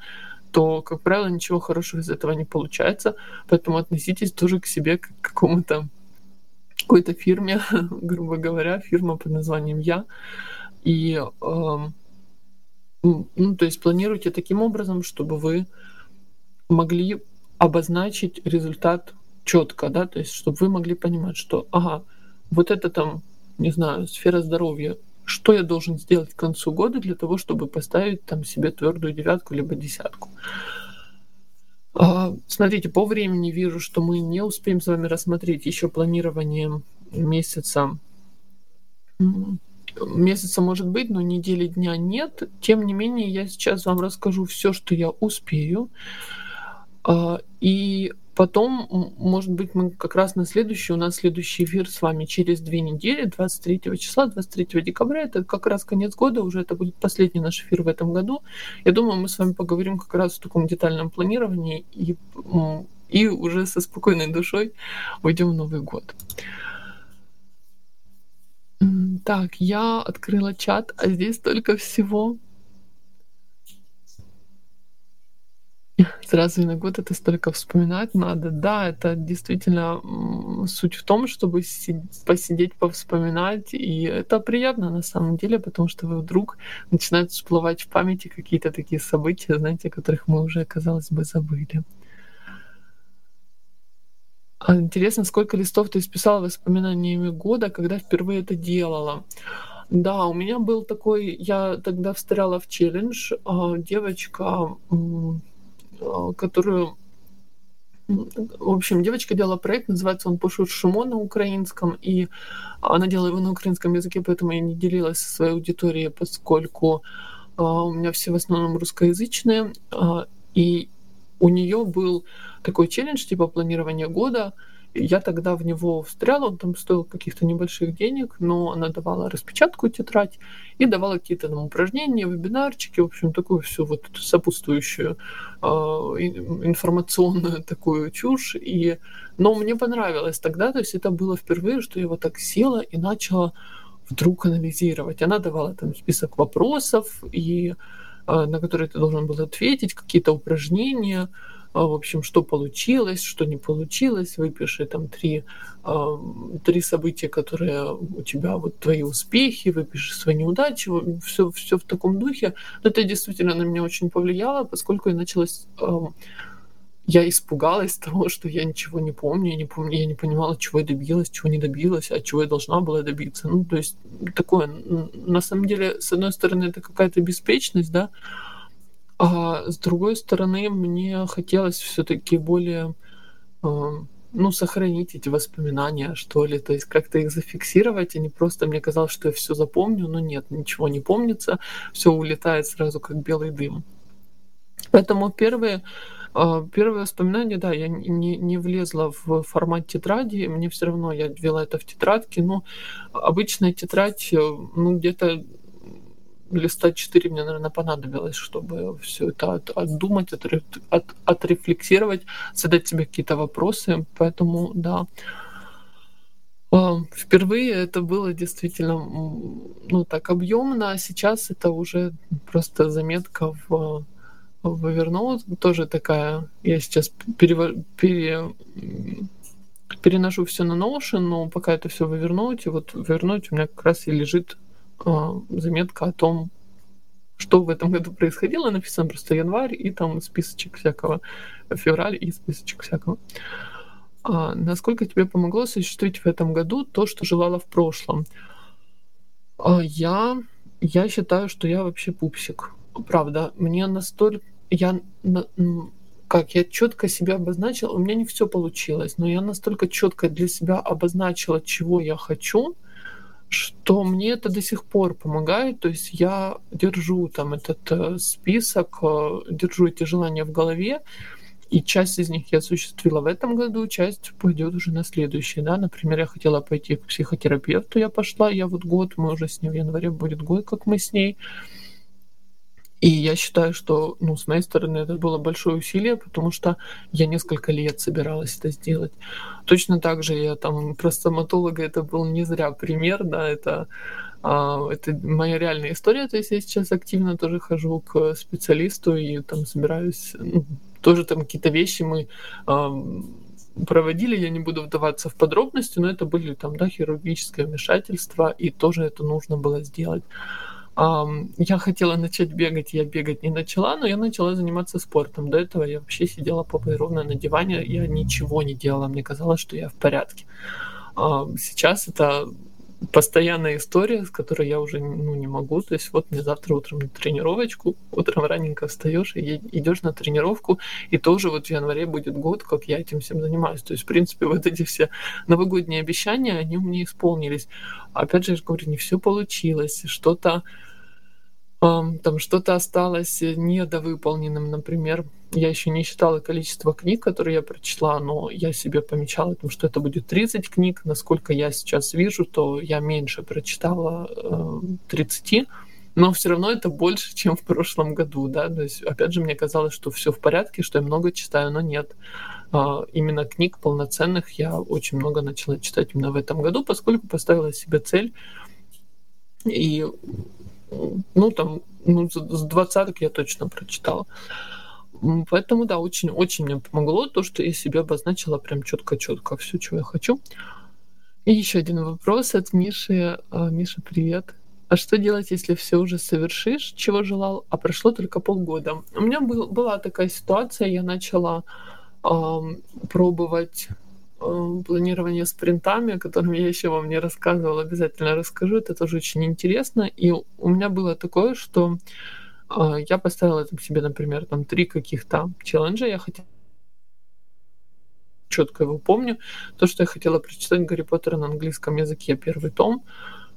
то, как правило, ничего хорошего из этого не получается. Поэтому относитесь тоже к себе как к какому-то какой-то фирме, грубо говоря, фирма под названием Я. И э, ну, то есть планируйте таким образом, чтобы вы могли обозначить результат четко, да, то есть чтобы вы могли понимать, что, ага, вот это там не знаю, сфера здоровья, что я должен сделать к концу года для того, чтобы поставить там себе твердую девятку либо десятку. А, смотрите, по времени вижу, что мы не успеем с вами рассмотреть еще планирование месяца. Месяца может быть, но недели дня нет. Тем не менее, я сейчас вам расскажу все, что я успею. А, и Потом, может быть, мы как раз на следующий, у нас следующий эфир с вами через две недели, 23 числа, 23 декабря, это как раз конец года, уже это будет последний наш эфир в этом году. Я думаю, мы с вами поговорим как раз в таком детальном планировании и, и уже со спокойной душой уйдем в Новый год. Так, я открыла чат, а здесь только всего Сразу на год это столько вспоминать надо. Да, это действительно суть в том, чтобы посидеть, повспоминать. И это приятно на самом деле, потому что вы вдруг начинают всплывать в памяти какие-то такие события, знаете, которых мы уже, казалось бы, забыли. А интересно, сколько листов ты исписала воспоминаниями года, когда впервые это делала? Да, у меня был такой, я тогда встряла в челлендж, а, девочка Э, которую в общем, девочка делала проект, называется он «Пошут Шумо» на украинском, и она делала его на украинском языке, поэтому я не делилась со своей аудиторией, поскольку uh, у меня все в основном русскоязычные, и у нее был такой челлендж типа планирования года, я тогда в него встряла, он там стоил каких-то небольших денег, но она давала распечатку тетрадь и давала какие-то там упражнения, вебинарчики, в общем, такую всю вот сопутствующую э, информационную такую чушь. И... Но мне понравилось тогда, то есть это было впервые, что я вот так села и начала вдруг анализировать. Она давала там список вопросов, и, э, на которые ты должен был ответить, какие-то упражнения, в общем, что получилось, что не получилось, выпиши там три, а, три события, которые у тебя, вот твои успехи, выпиши свои неудачи, все, все в таком духе. Но это действительно на меня очень повлияло, поскольку я началась я испугалась того, что я ничего не помню, я не помню, я не понимала, чего я добилась, чего не добилась, а чего я должна была добиться. Ну, то есть такое, на самом деле, с одной стороны, это какая-то беспечность, да, а с другой стороны, мне хотелось все-таки более э, ну, сохранить эти воспоминания, что ли, то есть как-то их зафиксировать, а не просто мне казалось, что я все запомню, но нет, ничего не помнится, все улетает сразу как белый дым. Поэтому первые, э, первые воспоминания, да, я не, не влезла в формат тетради, мне все равно, я ввела это в тетрадке, но обычная тетрадь, э, ну, где-то листа 4 мне, наверное, понадобилось, чтобы все это от, отдумать, от, от, отрефлексировать, задать себе какие-то вопросы. Поэтому, да, а, Впервые это было действительно ну, так объемно, а сейчас это уже просто заметка в, в тоже такая, я сейчас перево, пере, переношу все на Notion, но пока это все в Evernote, вот в Evernote у меня как раз и лежит заметка о том, что в этом году происходило, написано просто январь и там списочек всякого, февраль и списочек всякого. А насколько тебе помогло осуществить в этом году то, что желала в прошлом? А я, я считаю, что я вообще пупсик. Правда, мне настолько я как я четко себя обозначила, у меня не все получилось, но я настолько четко для себя обозначила, чего я хочу, что мне это до сих пор помогает. То есть я держу там этот э, список, э, держу эти желания в голове, и часть из них я осуществила в этом году, часть пойдет уже на следующий. Да? Например, я хотела пойти к психотерапевту, я пошла, я вот год, мы уже с ней в январе будет год, как мы с ней. И я считаю, что, ну, с моей стороны, это было большое усилие, потому что я несколько лет собиралась это сделать. Точно так же я там про стоматолога, это был не зря пример, да, это, а, это моя реальная история, то есть я сейчас активно тоже хожу к специалисту и там собираюсь, ну, тоже там какие-то вещи мы а, проводили, я не буду вдаваться в подробности, но это были там, да, хирургическое вмешательство, и тоже это нужно было сделать. Я хотела начать бегать, я бегать не начала, но я начала заниматься спортом. До этого я вообще сидела попой ровно на диване, я ничего не делала, мне казалось, что я в порядке. Сейчас это постоянная история, с которой я уже ну, не могу. То есть вот мне завтра утром на тренировочку, утром раненько встаешь и идешь на тренировку, и тоже вот в январе будет год, как я этим всем занимаюсь. То есть, в принципе, вот эти все новогодние обещания, они у меня исполнились. Опять же, я же говорю, не все получилось, что-то там что-то осталось недовыполненным, например. Я еще не считала количество книг, которые я прочла, но я себе помечала, потому что это будет 30 книг. Насколько я сейчас вижу, то я меньше прочитала э, 30, но все равно это больше, чем в прошлом году, да. То есть, опять же, мне казалось, что все в порядке, что я много читаю, но нет. Э, именно книг полноценных я очень много начала читать именно в этом году, поскольку поставила себе цель и ну, там, ну, с двадцаток я точно прочитала. Поэтому, да, очень-очень мне помогло то, что я себе обозначила прям четко-четко все, чего я хочу. И еще один вопрос от Миши. А, Миша, привет. А что делать, если все уже совершишь, чего желал, а прошло только полгода? У меня был, была такая ситуация, я начала э, пробовать планирование спринтами, о котором я еще вам не рассказывала, обязательно расскажу. Это тоже очень интересно. И у меня было такое, что э, я поставила там себе, например, там три каких-то челленджа. Я хотела четко его помню. То, что я хотела прочитать Гарри Поттера на английском языке, первый том.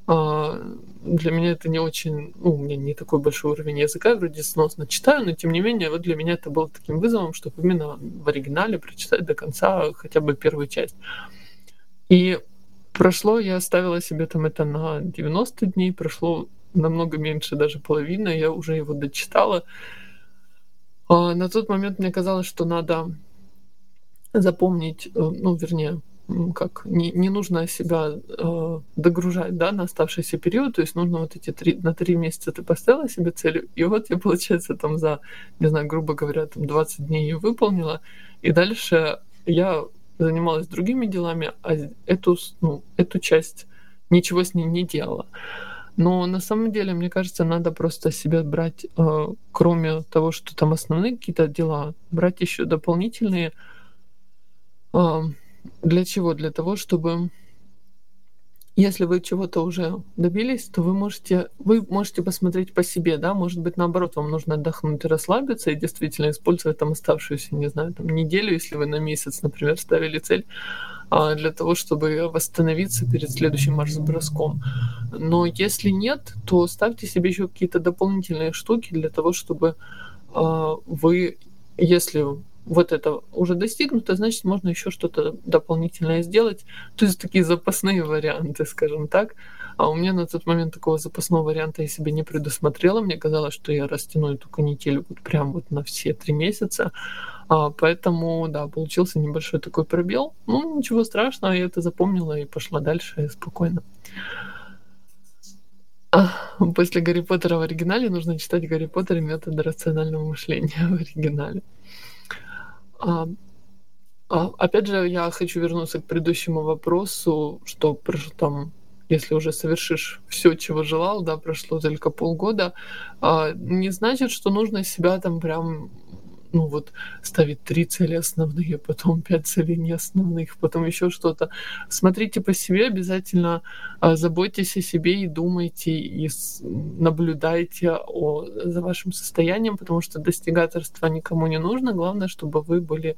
Для меня это не очень, ну, у меня не такой большой уровень языка, вроде сносно читаю, но тем не менее, вот для меня это было таким вызовом, чтобы именно в оригинале прочитать до конца хотя бы первую часть. И прошло, я оставила себе там это на 90 дней, прошло намного меньше, даже половина, я уже его дочитала. А на тот момент мне казалось, что надо запомнить, э, ну, вернее, как не, не нужно себя э, догружать да, на оставшийся период, то есть нужно вот эти три, на три месяца ты поставила себе цель, и вот я, получается, там за, не знаю, грубо говоря, там 20 дней ее выполнила, и дальше я занималась другими делами, а эту, ну, эту часть ничего с ней не делала. Но на самом деле, мне кажется, надо просто себя брать, э, кроме того, что там основные какие-то дела, брать еще дополнительные э, для чего? Для того, чтобы если вы чего-то уже добились, то вы можете, вы можете посмотреть по себе, да, может быть, наоборот, вам нужно отдохнуть расслабиться и действительно использовать там оставшуюся, не знаю, там неделю, если вы на месяц, например, ставили цель, а, для того, чтобы восстановиться перед следующим марш-броском. Но если нет, то ставьте себе еще какие-то дополнительные штуки для того, чтобы а, вы, если вот это уже достигнуто, значит, можно еще что-то дополнительное сделать. То есть такие запасные варианты, скажем так. А у меня на тот момент такого запасного варианта я себе не предусмотрела. Мне казалось, что я растяну эту канитель вот прям вот на все три месяца. А, поэтому, да, получился небольшой такой пробел. Ну, ничего страшного, я это запомнила и пошла дальше спокойно. А, после Гарри Поттера в оригинале нужно читать Гарри Поттер и методы рационального мышления в оригинале. А, а, опять же, я хочу вернуться к предыдущему вопросу, что прошло там, если уже совершишь все, чего желал, да, прошло только полгода, а, не значит, что нужно себя там прям ну вот ставить три цели основные, потом пять целей не основных, потом еще что-то. Смотрите по себе, обязательно а, заботьтесь о себе и думайте, и наблюдайте о, за вашим состоянием, потому что достигаторство никому не нужно. Главное, чтобы вы были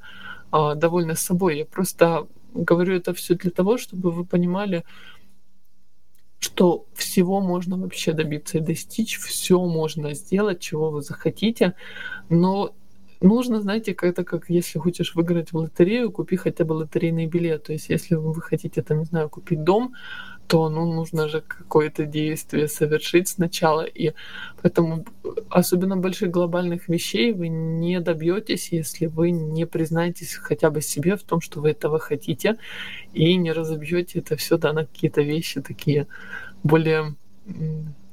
а, довольны собой. Я просто говорю это все для того, чтобы вы понимали, что всего можно вообще добиться и достичь, все можно сделать, чего вы захотите, но нужно, знаете, это как если хочешь выиграть в лотерею, купи хотя бы лотерейный билет. То есть если вы хотите, там, не знаю, купить дом, то ну, нужно же какое-то действие совершить сначала. И поэтому особенно больших глобальных вещей вы не добьетесь, если вы не признаетесь хотя бы себе в том, что вы этого хотите, и не разобьете это все да, на какие-то вещи такие более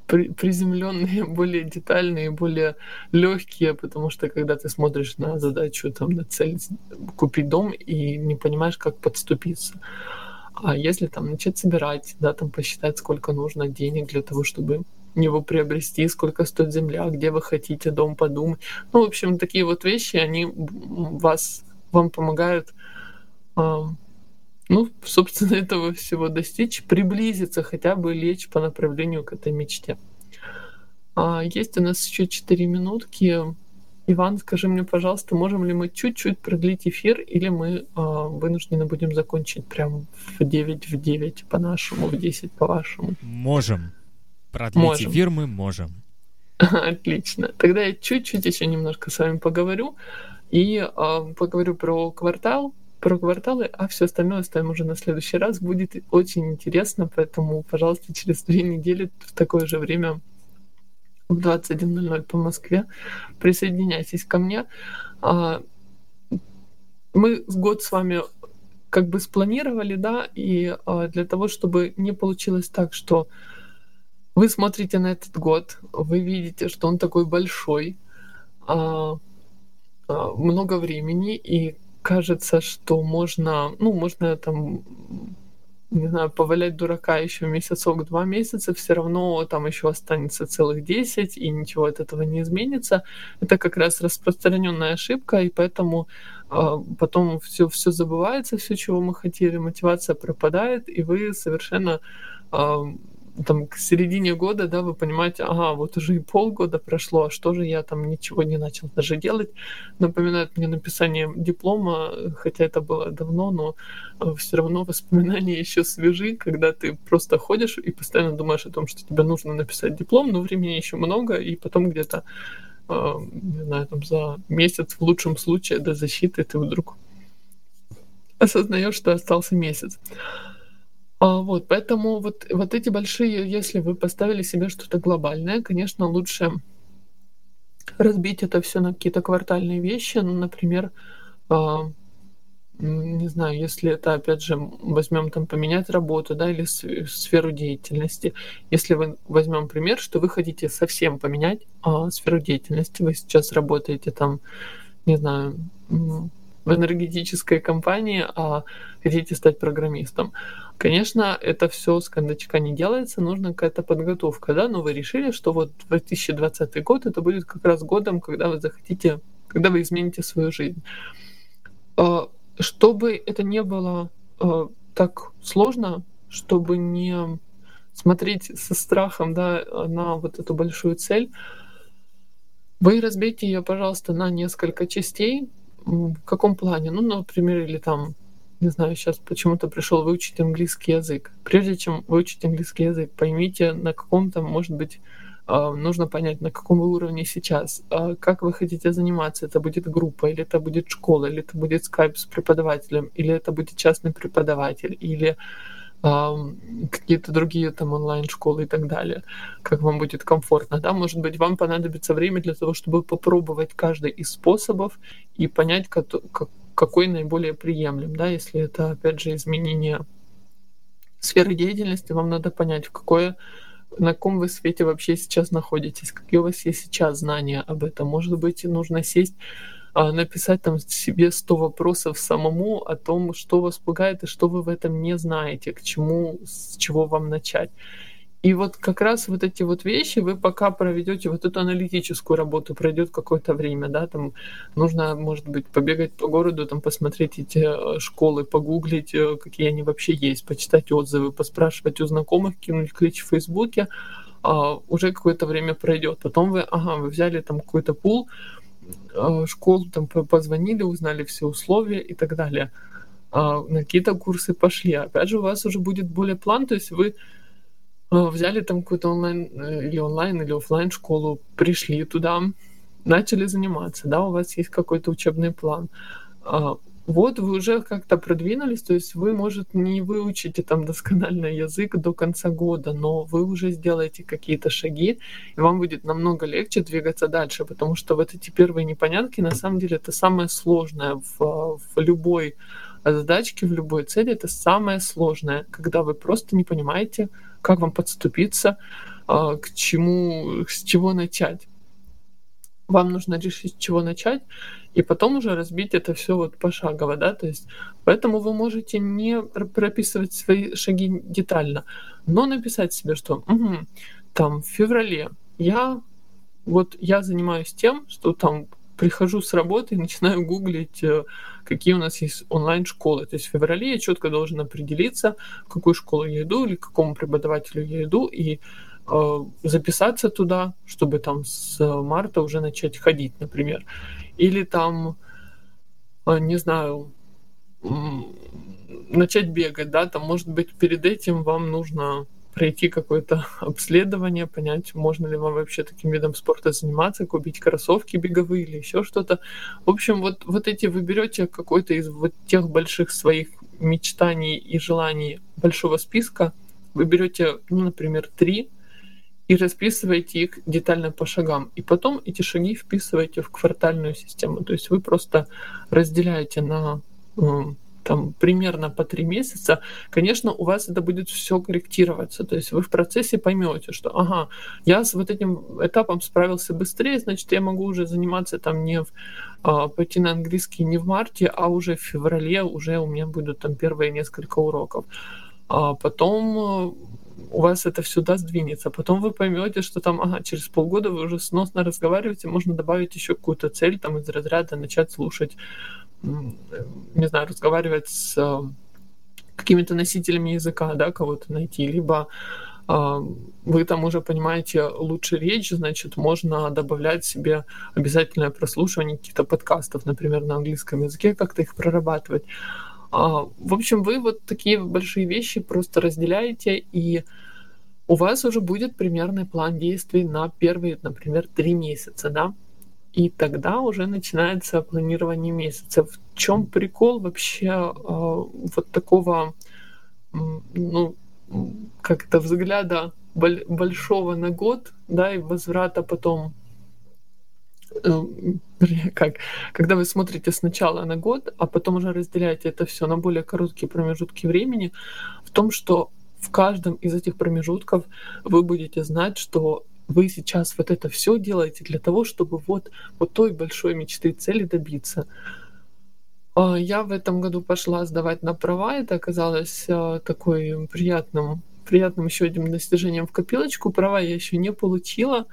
приземленные, более детальные, более легкие, потому что когда ты смотришь на задачу, там, на цель купить дом и не понимаешь, как подступиться. А если там начать собирать, да, там посчитать, сколько нужно денег для того, чтобы его приобрести, сколько стоит земля, где вы хотите дом подумать. Ну, в общем, такие вот вещи, они вас, вам помогают ну, собственно, этого всего достичь, приблизиться, хотя бы лечь по направлению к этой мечте. А, есть у нас еще 4 минутки. Иван, скажи мне, пожалуйста, можем ли мы чуть-чуть продлить эфир, или мы а, вынуждены будем закончить прямо в 9 в 9 по-нашему, в 10 по-вашему? Можем. Продлить можем. эфир мы можем. Отлично. Тогда я чуть-чуть еще немножко с вами поговорю и э, поговорю про квартал, про кварталы, а все остальное оставим уже на следующий раз. Будет очень интересно, поэтому, пожалуйста, через две недели в такое же время в 21.00 по Москве присоединяйтесь ко мне. А, мы год с вами как бы спланировали, да, и а, для того, чтобы не получилось так, что вы смотрите на этот год, вы видите, что он такой большой, а, много времени, и кажется, что можно, ну, можно там, не знаю, повалять дурака еще месяцок, два месяца, все равно там еще останется целых 10, и ничего от этого не изменится. Это как раз распространенная ошибка, и поэтому э, потом все, все забывается, все, чего мы хотели, мотивация пропадает, и вы совершенно э, там к середине года, да, вы понимаете, ага, вот уже и полгода прошло, а что же я там ничего не начал даже делать. Напоминает мне написание диплома, хотя это было давно, но э, все равно воспоминания еще свежи, когда ты просто ходишь и постоянно думаешь о том, что тебе нужно написать диплом, но времени еще много, и потом где-то, э, не знаю, там за месяц в лучшем случае до защиты ты вдруг осознаешь, что остался месяц. А, вот, поэтому вот, вот эти большие, если вы поставили себе что-то глобальное, конечно, лучше разбить это все на какие-то квартальные вещи. Ну, например, а, не знаю, если это, опять же, возьмем там поменять работу, да, или сферу деятельности. Если вы возьмем пример, что вы хотите совсем поменять а, сферу деятельности, вы сейчас работаете там, не знаю, в энергетической компании, а хотите стать программистом. Конечно, это все с кондачка не делается, нужна какая-то подготовка, да, но вы решили, что вот 2020 год это будет как раз годом, когда вы захотите, когда вы измените свою жизнь. А, чтобы это не было а, так сложно, чтобы не смотреть со страхом да, на вот эту большую цель, вы разбейте ее, пожалуйста, на несколько частей, в каком плане? Ну, например, или там, не знаю, сейчас почему-то пришел выучить английский язык. Прежде чем выучить английский язык, поймите, на каком там, может быть, а, нужно понять, на каком вы уровне сейчас, а, как вы хотите заниматься. Это будет группа, или это будет школа, или это будет скайп с преподавателем, или это будет частный преподаватель, или какие-то другие там онлайн-школы и так далее, как вам будет комфортно, да, может быть, вам понадобится время для того, чтобы попробовать каждый из способов и понять, какой наиболее приемлем, да, если это, опять же, изменение сферы деятельности, вам надо понять, в какое на каком вы свете вообще сейчас находитесь, какие у вас есть сейчас знания об этом. Может быть, нужно сесть а, написать там себе 100 вопросов самому о том, что вас пугает и что вы в этом не знаете, к чему, с чего вам начать. И вот как раз вот эти вот вещи вы пока проведете вот эту аналитическую работу, пройдет какое-то время, да, там нужно, может быть, побегать по городу, там посмотреть эти э, школы, погуглить, э, какие они вообще есть, почитать отзывы, поспрашивать у знакомых, кинуть клич в Фейсбуке, а, уже какое-то время пройдет. Потом вы, ага, вы взяли там какой-то пул, школу там позвонили, узнали все условия и так далее. А, на какие-то курсы пошли. Опять же, у вас уже будет более план, то есть вы Э, взяли там какую-то онлайн э, или онлайн или офлайн школу, пришли туда, начали заниматься, да, у вас есть какой-то учебный план. Вот вы уже как-то продвинулись, то есть вы, может, не выучите там досконально язык до конца года, но вы уже сделаете какие-то шаги, и вам будет намного легче двигаться дальше, потому что вот эти первые непонятки, на самом деле, это самое сложное в, в любой задачке, в любой цели, это самое сложное, когда вы просто не понимаете, как вам подступиться, а, к чему, с чего начать. Вам нужно решить, с чего начать, и потом уже разбить это все вот пошагово, да, то есть поэтому вы можете не прописывать свои шаги детально, но написать себе, что угу, там в феврале я вот я занимаюсь тем, что там прихожу с работы и начинаю гуглить, э, какие у нас есть онлайн-школы. То есть в феврале я четко должен определиться, в какую школу я иду или к какому преподавателю я иду, и записаться туда, чтобы там с марта уже начать ходить, например. Или там, э, не знаю, начать бегать, да, там, может быть, перед этим вам нужно пройти какое-то обследование, понять, можно ли вам вообще таким видом спорта заниматься, купить кроссовки беговые или еще что-то. В общем, вот, вот эти вы берете какой-то из вот тех больших своих мечтаний и желаний большого списка, вы берете, ну, например, три и расписываете их детально по шагам. И потом эти шаги вписываете в квартальную систему. То есть вы просто разделяете на там примерно по три месяца, конечно, у вас это будет все корректироваться. То есть вы в процессе поймете, что ага, я с вот этим этапом справился быстрее, значит, я могу уже заниматься там не в а, пойти на английский не в марте, а уже в феврале уже у меня будут там первые несколько уроков. А потом у вас это сюда сдвинется. Потом вы поймете, что там, ага, через полгода вы уже сносно разговариваете, можно добавить еще какую-то цель там из разряда начать слушать, не знаю, разговаривать с э, какими-то носителями языка, да, кого-то найти, либо э, вы там уже понимаете лучше речь, значит, можно добавлять себе обязательное прослушивание каких-то подкастов, например, на английском языке, как-то их прорабатывать. А, в общем, вы вот такие большие вещи просто разделяете, и у вас уже будет примерный план действий на первые, например, три месяца, да? И тогда уже начинается планирование месяца. В чем прикол вообще э, вот такого, ну, как-то взгляда большого на год, да, и возврата потом как, когда вы смотрите сначала на год, а потом уже разделяете это все на более короткие промежутки времени, в том, что в каждом из этих промежутков вы будете знать, что вы сейчас вот это все делаете для того, чтобы вот, вот той большой мечты цели добиться. А, я в этом году пошла сдавать на права, это оказалось а, такой приятным, приятным еще одним достижением в копилочку. Права я еще не получила,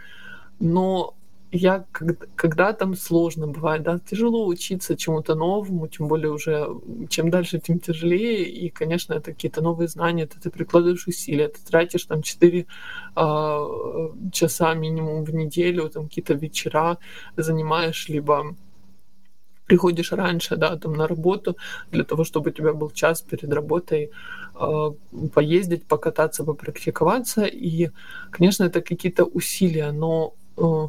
но я когда, когда там сложно бывает, да, тяжело учиться чему-то новому, тем более уже чем дальше, тем тяжелее, и, конечно, это какие-то новые знания, это ты прикладываешь усилия, ты тратишь там 4 э, а, часа минимум в неделю, там какие-то вечера занимаешь, либо приходишь раньше, да, там на работу, для того, чтобы у тебя был час перед работой э, поездить, покататься, попрактиковаться, и, конечно, это какие-то усилия, но э,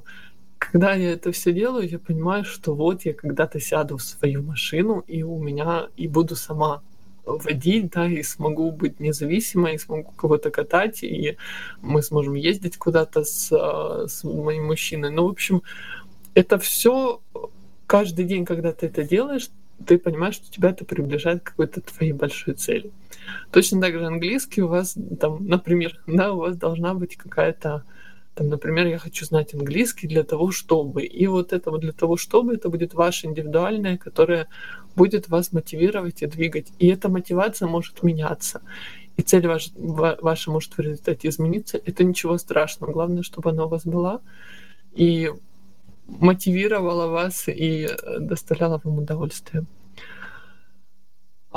когда я это все делаю, я понимаю, что вот я когда-то сяду в свою машину, и у меня и буду сама водить, да, и смогу быть независимой, и смогу кого-то катать, и мы сможем ездить куда-то с, а, с моим мужчиной. Ну, в общем, это все каждый день, когда ты это делаешь, ты понимаешь, что тебя это приближает к какой-то твоей большой цели. Точно так же английский у вас, там, например, да, у вас должна быть какая-то там, например, я хочу знать английский для того, чтобы. И вот это вот для того, чтобы, это будет ваше индивидуальное, которое будет вас мотивировать и двигать. И эта мотивация может меняться. и цель ваш, ваша может в результате измениться, это ничего страшного. Главное, чтобы она у вас была и мотивировала вас и э, доставляла вам удовольствие.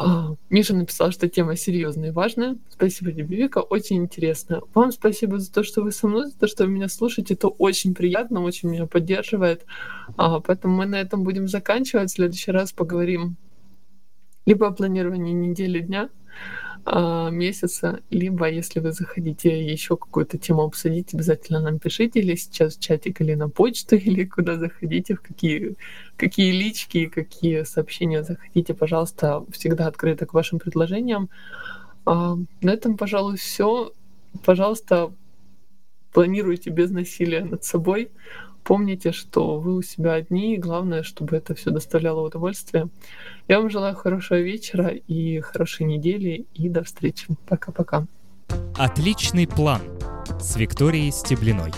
А, Миша написал, что тема серьезная и важная. Спасибо тебе, Вика, очень интересно. Вам спасибо за то, что вы со мной, за то, что вы меня слушаете. Это очень приятно, очень меня поддерживает. А, поэтому мы на этом будем заканчивать. В следующий раз поговорим либо о планировании недели дня, месяца, либо если вы захотите еще какую-то тему обсудить, обязательно нам пишите или сейчас в чатик, или на почту, или куда заходите, в какие, какие лички, какие сообщения захотите, пожалуйста, всегда открыто к вашим предложениям. А, на этом, пожалуй, все. Пожалуйста, планируйте без насилия над собой. Помните, что вы у себя одни, и главное, чтобы это все доставляло удовольствие. Я вам желаю хорошего вечера и хорошей недели, и до встречи. Пока-пока. Отличный план с Викторией Стеблиной.